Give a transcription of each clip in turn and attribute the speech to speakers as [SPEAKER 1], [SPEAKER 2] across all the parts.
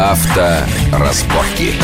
[SPEAKER 1] Авторазборки.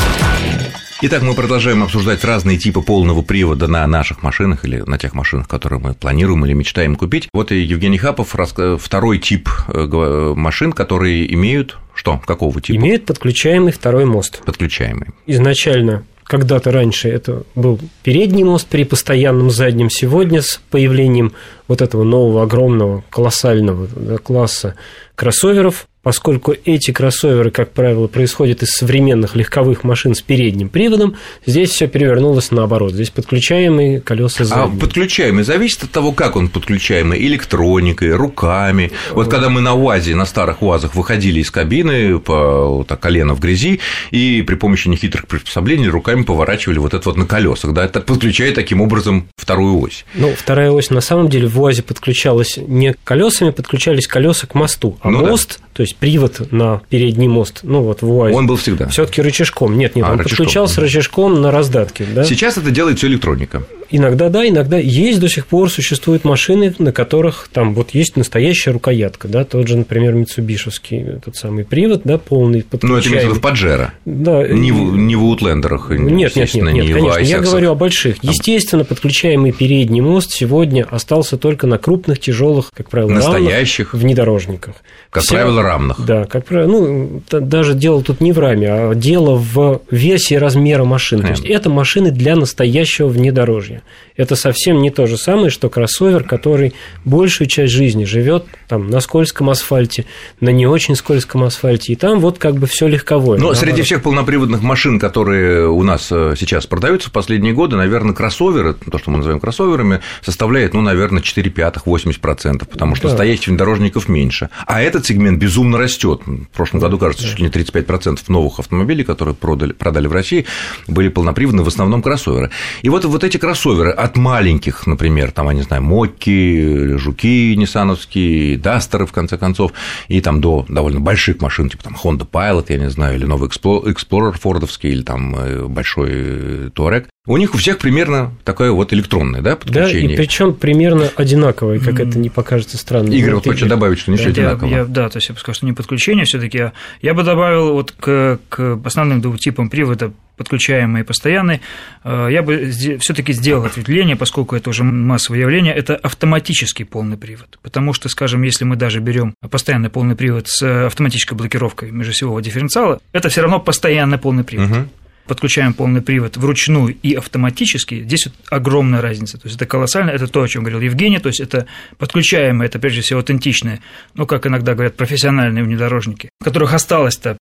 [SPEAKER 1] Итак, мы продолжаем обсуждать разные типы полного привода на наших машинах или на тех машинах, которые мы планируем или мечтаем купить. Вот и Евгений Хапов, второй тип э, машин, которые имеют что? Какого типа?
[SPEAKER 2] Имеют подключаемый второй мост.
[SPEAKER 1] Подключаемый.
[SPEAKER 2] Изначально когда-то раньше это был передний мост при постоянном заднем. Сегодня с появлением вот этого нового огромного колоссального класса кроссоверов поскольку эти кроссоверы, как правило, происходят из современных легковых машин с передним приводом, здесь все перевернулось наоборот. Здесь подключаемые колеса задние.
[SPEAKER 1] А подключаемый зависит от того, как он подключаемый, электроникой, руками. Вот когда мы на УАЗе, на старых УАЗах выходили из кабины по так, колено в грязи и при помощи нехитрых приспособлений руками поворачивали вот это вот на колесах, да, это подключая таким образом вторую ось.
[SPEAKER 2] Ну, вторая ось на самом деле в УАЗе подключалась не колесами, подключались колеса к мосту, а ну, мост, да. то есть привод на передний мост, ну вот в УАЗе.
[SPEAKER 1] Он был всегда.
[SPEAKER 2] Все-таки рычажком. Нет, нет, а, он рычажком. подключался рычажком на раздатке. Да?
[SPEAKER 1] Сейчас это делает все электроника.
[SPEAKER 2] Иногда да, иногда есть до сих пор существуют машины, на которых там вот есть настоящая рукоятка, да, тот же, например, Митсубишевский этот самый привод, да, полный
[SPEAKER 1] подключаемый. Ну, это имеется в в Паджеро.
[SPEAKER 2] Да.
[SPEAKER 1] Не в, не в Утлендерах,
[SPEAKER 2] нет, нет, нет, нет, не конечно, я говорю о больших. Естественно, подключаемый передний мост сегодня остался только на крупных, тяжелых, как правило,
[SPEAKER 1] настоящих
[SPEAKER 2] внедорожниках.
[SPEAKER 1] Как Вся... правило, рамных.
[SPEAKER 2] Да, как правило, ну, даже дело тут не в раме, а дело в весе размера машины. То есть это машины для настоящего внедорожья. Это совсем не то же самое, что кроссовер, который большую часть жизни живет там на скользком асфальте, на не очень скользком асфальте, и там вот как бы все легковое.
[SPEAKER 1] Но среди всех полноприводных машин, которые у нас э, сейчас продаются в последние годы, наверное, кроссоверы, то, что мы называем кроссоверами, составляет, ну, наверное, 4 пятых, 80%, потому что да. настоящих внедорожников меньше. А этот сегмент безумно растет. В прошлом году, кажется, чуть ли не 35% новых автомобилей, которые продали, продали в России, были полноприводные, в основном кроссоверы. И вот, вот эти кроссоверы от маленьких, например, там, я не знаю, Мокки, Жуки ниссановские, Дастеры, в конце концов, и там до довольно больших машин, типа там Honda Pilot, я не знаю, или новый Explorer фордовский, или там э, большой Touareg, у них у всех примерно такое вот электронное, да, подключение.
[SPEAKER 2] Да, и причем примерно одинаковое, как это не покажется странным.
[SPEAKER 1] Игорь вот хочет добавить, что ничего да, одинаково.
[SPEAKER 3] Я, да, то есть я бы сказал, что не подключение все таки Я бы добавил вот к, к основным двум типам привода подключаемый и постоянный, э, я бы все таки сделал ответвление, поскольку это уже массовое явление, это автоматический полный привод. Потому что, скажем, если мы даже берем постоянный полный привод с автоматической блокировкой межосевого дифференциала, это все равно постоянный полный привод. Угу подключаем полный привод вручную и автоматически, здесь вот огромная разница. То есть это колоссально, это то, о чем говорил Евгений, то есть это подключаемое, это прежде всего аутентичное, ну, как иногда говорят, профессиональные внедорожники, которых осталось-то,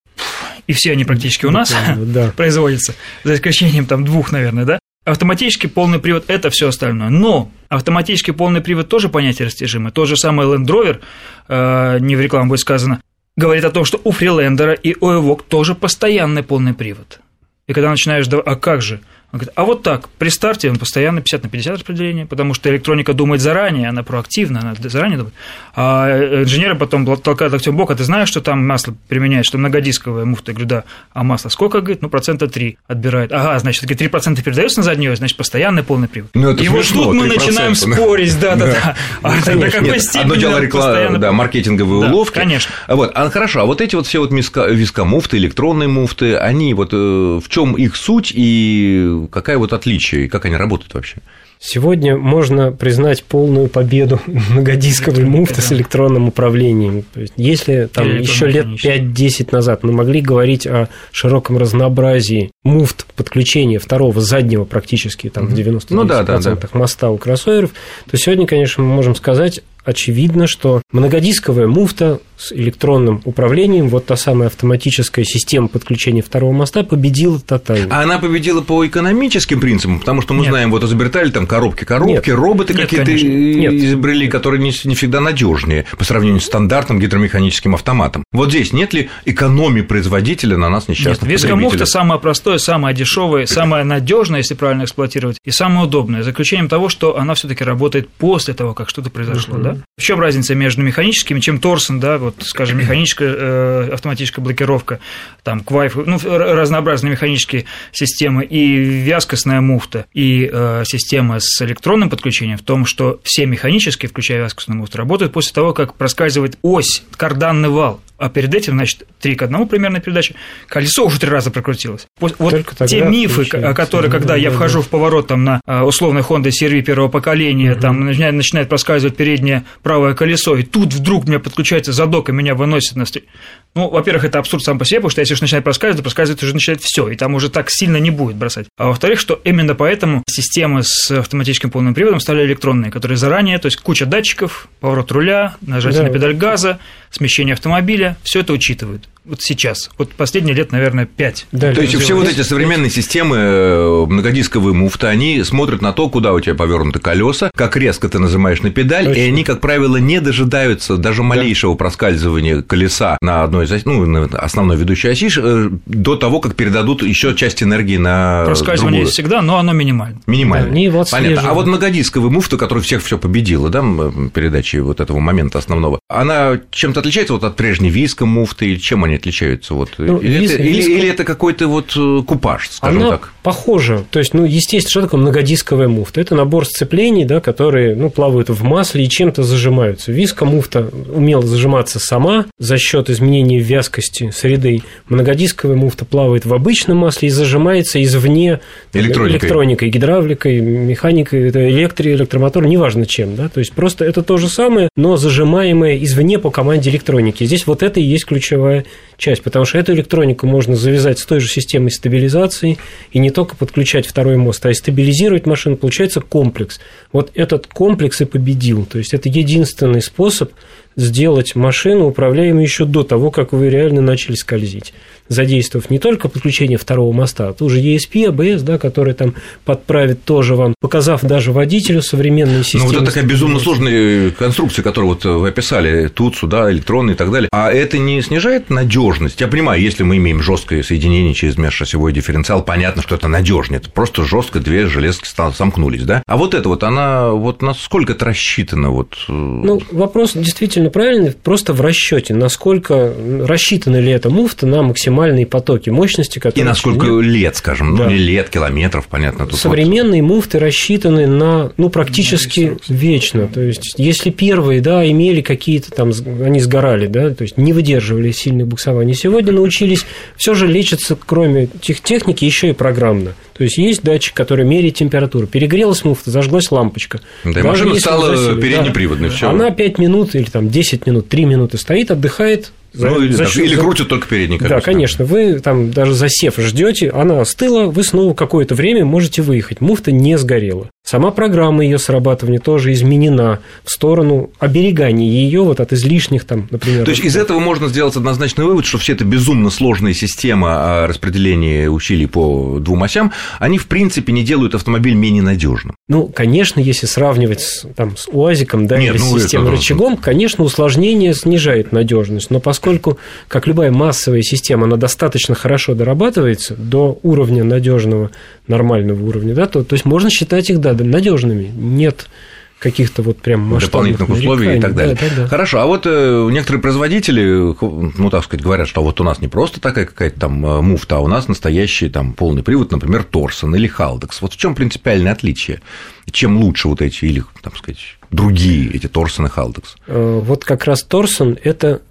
[SPEAKER 3] и все они практически у нас да. производятся, за исключением там двух, наверное, да, Автоматический полный привод – это все остальное. Но автоматический полный привод тоже понятие растяжимое. Тот же самый Land Rover, э, не в рекламу будет сказано, говорит о том, что у Freelander и у Evoque тоже постоянный полный привод. И когда начинаешь, а как же? Он говорит, а вот так, при старте он постоянно 50 на 50 распределение, потому что электроника думает заранее, она проактивна, она заранее думает. А инженеры потом толкают локтем бок, а ты знаешь, что там масло применяет, что многодисковая муфта? Я говорю, да. А масло сколько, говорит? Ну, процента 3 отбирает. Ага, значит, такие 3% передается на заднюю, значит, постоянный полный привод.
[SPEAKER 1] Ну, это
[SPEAKER 3] И
[SPEAKER 1] смешно,
[SPEAKER 3] вот тут мы начинаем спорить, да-да-да.
[SPEAKER 1] А до какой степени Одно дело реклама, да, маркетинговые уловки.
[SPEAKER 3] Конечно.
[SPEAKER 1] Вот, а хорошо, а вот эти вот все вот вискомуфты, электронные муфты, они вот э, в чем их суть и какая вот отличие? отличия и как они работают вообще?
[SPEAKER 2] Сегодня можно признать полную победу многодисковой муфты с электронным управлением. То есть, если там еще лет 5-10 назад мы могли говорить о широком разнообразии муфт подключения второго заднего практически там, в 90% ну, да, да, да. моста у кроссоверов, то сегодня, конечно, мы можем сказать очевидно, что многодисковая муфта с электронным управлением, вот та самая автоматическая система подключения второго моста победила тотально.
[SPEAKER 1] А она победила по экономическим принципам, потому что мы нет. знаем, вот изобретали там коробки-коробки, роботы какие-то изобрели, которые не, не всегда надежнее по сравнению с стандартным гидромеханическим автоматом. Вот здесь нет ли экономии производителя на нас несчастных
[SPEAKER 3] Нет, вескомуфта самое простое, самое дешевое, самое надежное, если правильно эксплуатировать, и самое удобное, за исключением того, что она все таки работает после того, как что-то произошло, uh-huh. В чем разница между механическими, чем Торсон, да, вот, скажем, механическая э, автоматическая блокировка, там, квайф, ну, разнообразные механические системы и вязкостная муфта, и э, система с электронным подключением в том, что все механические, включая вязкостную муфту, работают после того, как проскальзывает ось, карданный вал. А перед этим, значит, 3 к 1 примерно передача, колесо уже три раза прокрутилось. Вот Только те мифы, которые, когда да, я да, вхожу да. в поворот там, на а, условной Honda CR-V первого поколения, угу. там начинает, начинает проскальзывать переднее правое колесо, и тут вдруг мне подключается задок, и меня выносит на Ну, во-первых, это абсурд сам по себе, потому что если уж начинает проскальзывать, то проскальзывать уже начинает все, и там уже так сильно не будет бросать. А во-вторых, что именно поэтому системы с автоматическим полным приводом стали электронные, которые заранее, то есть куча датчиков, поворот руля, нажатие да. на педаль газа, смещение автомобиля, все это учитывают вот сейчас, вот последние лет, наверное, пять.
[SPEAKER 1] Да, то есть все вот эти современные системы э, многодисковые муфты, они смотрят на то, куда у тебя повернуты колеса, как резко ты нажимаешь на педаль, Точно. и они, как правило, не дожидаются даже малейшего да. проскальзывания колеса на одной из оси, ну, основной ведущей оси э, до того, как передадут еще часть энергии на
[SPEAKER 3] Проскальзывание другую. всегда, но оно минимально.
[SPEAKER 1] Минимально. Да, вот Понятно. А вот многодисковая муфта, которая всех все победила, да, передачи вот этого момента основного, она чем-то отличается вот от прежней виска муфты, или чем они они отличаются? Вот, ну, или, виз, это, виз... или, или это какой-то вот э, купаж, скажем
[SPEAKER 2] Она
[SPEAKER 1] так?
[SPEAKER 2] похожа. То есть, ну, естественно, что такое многодисковая муфта? Это набор сцеплений, да, которые ну, плавают в масле и чем-то зажимаются. Виска муфта умела зажиматься сама за счет изменения вязкости среды. Многодисковая муфта плавает в обычном масле и зажимается извне электроникой, электроникой гидравликой, механикой, электро, электромотор, неважно чем. Да? То есть, просто это то же самое, но зажимаемое извне по команде электроники. Здесь вот это и есть ключевая часть, потому что эту электронику можно завязать с той же системой стабилизации и не только подключать второй мост, а и стабилизировать машину, получается комплекс. Вот этот комплекс и победил. То есть это единственный способ сделать машину управляемой еще до того, как вы реально начали скользить задействовав не только подключение второго моста, а тоже ESP, ABS, да, который там подправит тоже вам, показав даже водителю современные системы.
[SPEAKER 1] Ну, вот это такая безумно сложная конструкция, которую вот вы описали, тут, сюда, электронные и так далее. А это не снижает надежность? Я понимаю, если мы имеем жесткое соединение через межшоссевой дифференциал, понятно, что это надежнее. Это просто жестко две железки сомкнулись, да? А вот это вот, она вот насколько это рассчитано? Вот... Э,
[SPEAKER 2] ну, вопрос действительно правильный, просто в расчете, насколько рассчитаны ли это муфта на максимальные потоки мощности,
[SPEAKER 1] которые... И на сколько лет, скажем, ну, да. ну, не лет, километров, понятно.
[SPEAKER 2] Тут Современные вот... муфты рассчитаны на, ну, практически вечно. То есть, если первые, да, имели какие-то там, они сгорали, да, то есть, не выдерживали сильных буксований, сегодня научились все же лечиться, кроме тех техники, еще и программно. То есть есть датчик, который меряет температуру. Перегрелась муфта, зажглась лампочка.
[SPEAKER 1] Да, и машина стала переднеприводной. Да.
[SPEAKER 2] Она 5 минут или там 10 минут, 3 минуты стоит, отдыхает,
[SPEAKER 1] за, ну, или, за, так, или крутят только передний
[SPEAKER 2] колеса. Да, конечно. Вы там даже засев ждете, она остыла, вы снова какое-то время можете выехать. Муфта не сгорела. Сама программа ее срабатывания тоже изменена в сторону оберегания ее вот от излишних там, например.
[SPEAKER 1] То есть из этого можно сделать однозначный вывод, что все это безумно сложная система распределения усилий по двум осям, они в принципе не делают автомобиль менее надежным.
[SPEAKER 2] Ну, конечно, если сравнивать с, там, с УАЗиком, да, Нет, или ну, с системой это... рычагом, конечно, усложнение снижает надежность, но поскольку, как любая массовая система, она достаточно хорошо дорабатывается до уровня надежного, нормального уровня, да, то, то есть можно считать их, да, надежными. Нет каких-то вот прям
[SPEAKER 1] дополнительных условий и так далее. Да, да, да. Хорошо, а вот э, некоторые производители, ну так сказать, говорят, что вот у нас не просто такая какая-то там э, муфта, а у нас настоящий там полный привод, например, Торсон или Халдекс. Вот в чем принципиальное отличие? Чем лучше вот эти или, там сказать, другие эти Торсон и Халдекс?
[SPEAKER 2] Э, вот как раз Торсон – это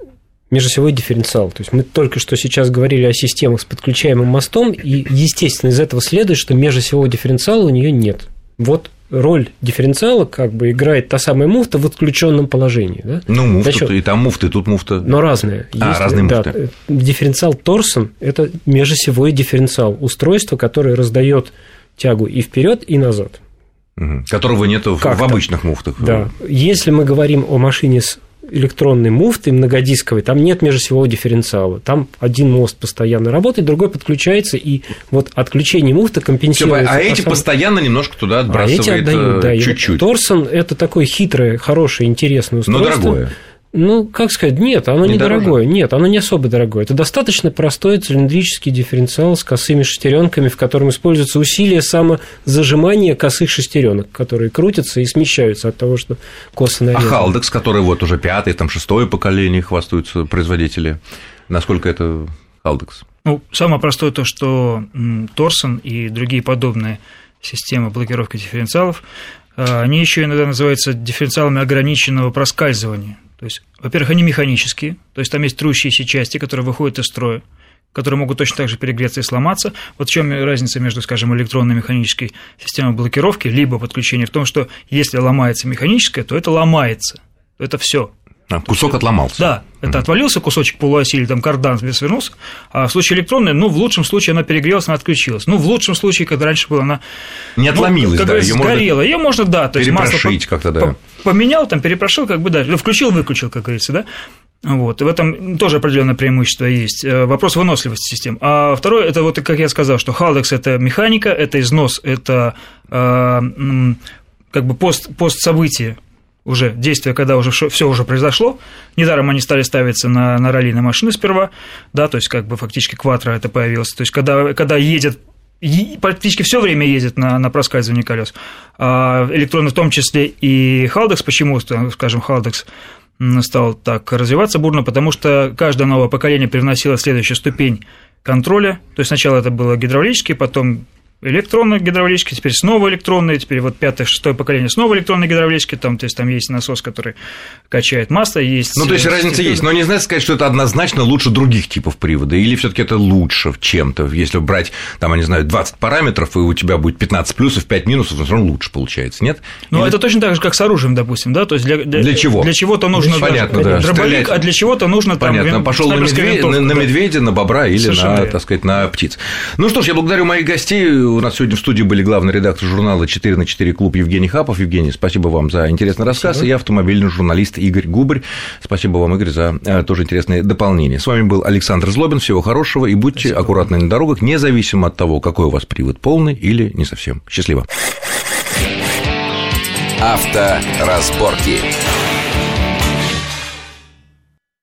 [SPEAKER 2] межосевой дифференциал. То есть мы только что сейчас говорили о системах с подключаемым мостом, и, естественно, из этого следует, что межосевого дифференциала у нее нет. Вот роль дифференциала как бы играет та самая муфта в отключенном положении. Да?
[SPEAKER 1] Ну, муфта, Значит, и там муфта, и тут муфта.
[SPEAKER 2] Но разные.
[SPEAKER 1] А, Есть, разные да, муфты.
[SPEAKER 2] Дифференциал Торсон – это межосевой дифференциал, устройство, которое раздает тягу и вперед, и назад.
[SPEAKER 1] Угу. Которого нет в обычных муфтах.
[SPEAKER 2] Да. Если мы говорим о машине с электронной муфты многодисковой, там нет межосевого дифференциала. Там один мост постоянно работает, другой подключается, и вот отключение муфты компенсируется.
[SPEAKER 1] а эти постоянно немножко туда отбрасывает а эти отдают, да, чуть-чуть.
[SPEAKER 2] Торсон – это такое хитрое, хорошее, интересное устройство.
[SPEAKER 1] Но дорогое.
[SPEAKER 2] Ну, как сказать, нет, оно не недорогое. Нет, оно не особо дорогое. Это достаточно простой цилиндрический дифференциал с косыми шестеренками, в котором используется усилие самозажимания косых шестеренок, которые крутятся и смещаются от того, что косы нарезаны.
[SPEAKER 1] А Халдекс, который вот уже пятое, там шестое поколение хвастаются производители, насколько это Халдекс?
[SPEAKER 3] Ну, самое простое то, что Торсон и другие подобные системы блокировки дифференциалов, а, они еще иногда называются дифференциалами ограниченного проскальзывания. То есть, во-первых, они механические, то есть там есть трущиеся части, которые выходят из строя, которые могут точно так же перегреться и сломаться. Вот в чем разница между, скажем, электронной механической системой блокировки, либо подключения в том, что если ломается механическая, то это ломается. Это все.
[SPEAKER 1] А, кусок есть, отломался.
[SPEAKER 3] Да, это отвалился кусочек полуоси или там кардан свернулся, а в случае электронной, ну, в лучшем случае она перегрелась, она отключилась. Ну, в лучшем случае, когда раньше была она...
[SPEAKER 1] Не ну, отломилась, ну,
[SPEAKER 3] да, ее сгорела. Ее можно, да,
[SPEAKER 1] то есть масло как-то, да.
[SPEAKER 3] поменял, там, перепрошил, как бы, да, включил-выключил, как говорится, да. Вот, и в этом тоже определенное преимущество есть. Э, вопрос выносливости систем. А второе, это вот, как я сказал, что Haldex – это механика, это износ, это э, как бы пост, пост события, уже действия, когда уже все уже произошло. Недаром они стали ставиться на, на раллийные машины сперва, да, то есть как бы фактически квадро это появилось. То есть когда, когда едет практически все время ездит на, на проскальзывание колес. А электроны в том числе и Haldex, почему, скажем, Haldex стал так развиваться бурно, потому что каждое новое поколение привносило следующую ступень контроля. То есть сначала это было гидравлический, потом электронные гидравлические, теперь снова электронные, теперь вот пятое, шестое поколение снова электронные гидравлические, там, то есть там есть насос, который качает масло, есть...
[SPEAKER 1] Ну, то есть разница есть, но не знаете сказать, что это однозначно лучше других типов привода, или все таки это лучше чем-то, если брать, там, я не знаю, 20 параметров, и у тебя будет 15 плюсов, 5 минусов, то все равно лучше получается, нет?
[SPEAKER 3] Ну, или... это точно так же, как с оружием, допустим, да, то есть для,
[SPEAKER 1] для, для чего?
[SPEAKER 3] Для чего-то нужно...
[SPEAKER 1] Понятно, да.
[SPEAKER 3] Дробовик, а для чего-то нужно
[SPEAKER 1] там... Понятно, пошел на, медведь, на, на медведя, на бобра или Совершенно на, так сказать, на птиц. Ну что ж, я благодарю моих гостей, у нас сегодня в студии были главный редактор журнала «4 на 4 клуб» Евгений Хапов. Евгений, спасибо вам за интересный рассказ. Спасибо. И я автомобильный журналист Игорь Губарь. Спасибо вам, Игорь, за э, тоже интересные дополнения. С вами был Александр Злобин. Всего хорошего и будьте спасибо. аккуратны на дорогах, независимо от того, какой у вас привод, полный или не совсем. Счастливо.
[SPEAKER 4] Авторазборки.